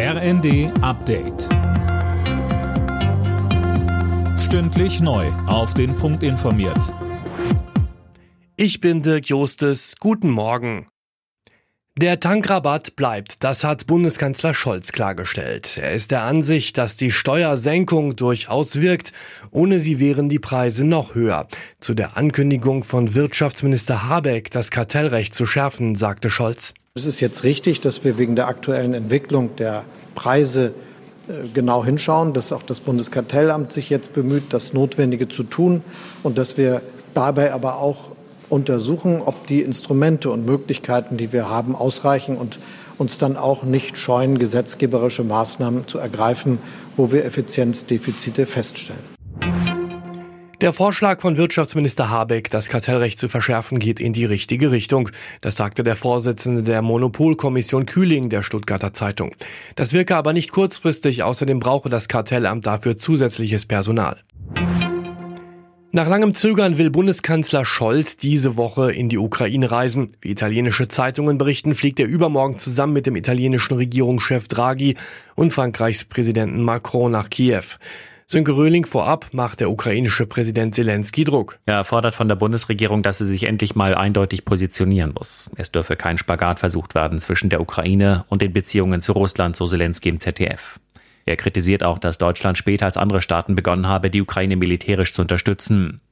RND Update. Stündlich neu. Auf den Punkt informiert. Ich bin Dirk Jostes. Guten Morgen. Der Tankrabatt bleibt, das hat Bundeskanzler Scholz klargestellt. Er ist der Ansicht, dass die Steuersenkung durchaus wirkt. Ohne sie wären die Preise noch höher. Zu der Ankündigung von Wirtschaftsminister Habeck, das Kartellrecht zu schärfen, sagte Scholz. Es ist jetzt richtig, dass wir wegen der aktuellen Entwicklung der Preise äh, genau hinschauen, dass auch das Bundeskartellamt sich jetzt bemüht, das Notwendige zu tun und dass wir dabei aber auch untersuchen, ob die Instrumente und Möglichkeiten, die wir haben, ausreichen und uns dann auch nicht scheuen, gesetzgeberische Maßnahmen zu ergreifen, wo wir Effizienzdefizite feststellen. Der Vorschlag von Wirtschaftsminister Habeck, das Kartellrecht zu verschärfen, geht in die richtige Richtung. Das sagte der Vorsitzende der Monopolkommission Kühling der Stuttgarter Zeitung. Das wirke aber nicht kurzfristig, außerdem brauche das Kartellamt dafür zusätzliches Personal. Nach langem Zögern will Bundeskanzler Scholz diese Woche in die Ukraine reisen. Wie italienische Zeitungen berichten, fliegt er übermorgen zusammen mit dem italienischen Regierungschef Draghi und Frankreichs Präsidenten Macron nach Kiew. Sönke Röhling vorab macht der ukrainische Präsident Zelensky Druck. Er fordert von der Bundesregierung, dass sie sich endlich mal eindeutig positionieren muss. Es dürfe kein Spagat versucht werden zwischen der Ukraine und den Beziehungen zu Russland, so Zelensky im ZDF. Er kritisiert auch, dass Deutschland später als andere Staaten begonnen habe, die Ukraine militärisch zu unterstützen.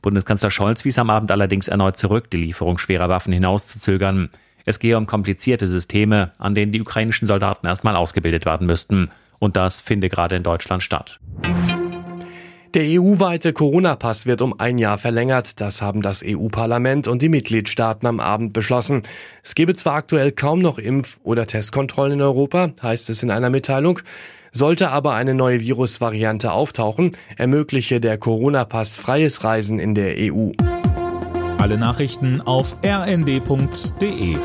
Bundeskanzler Scholz wies am Abend allerdings erneut zurück, die Lieferung schwerer Waffen hinauszuzögern. Es gehe um komplizierte Systeme, an denen die ukrainischen Soldaten erstmal ausgebildet werden müssten. Und das finde gerade in Deutschland statt. Der EU-weite Corona-Pass wird um ein Jahr verlängert. Das haben das EU-Parlament und die Mitgliedstaaten am Abend beschlossen. Es gebe zwar aktuell kaum noch Impf- oder Testkontrollen in Europa, heißt es in einer Mitteilung. Sollte aber eine neue Virusvariante auftauchen, ermögliche der Corona-Pass freies Reisen in der EU. Alle Nachrichten auf rnd.de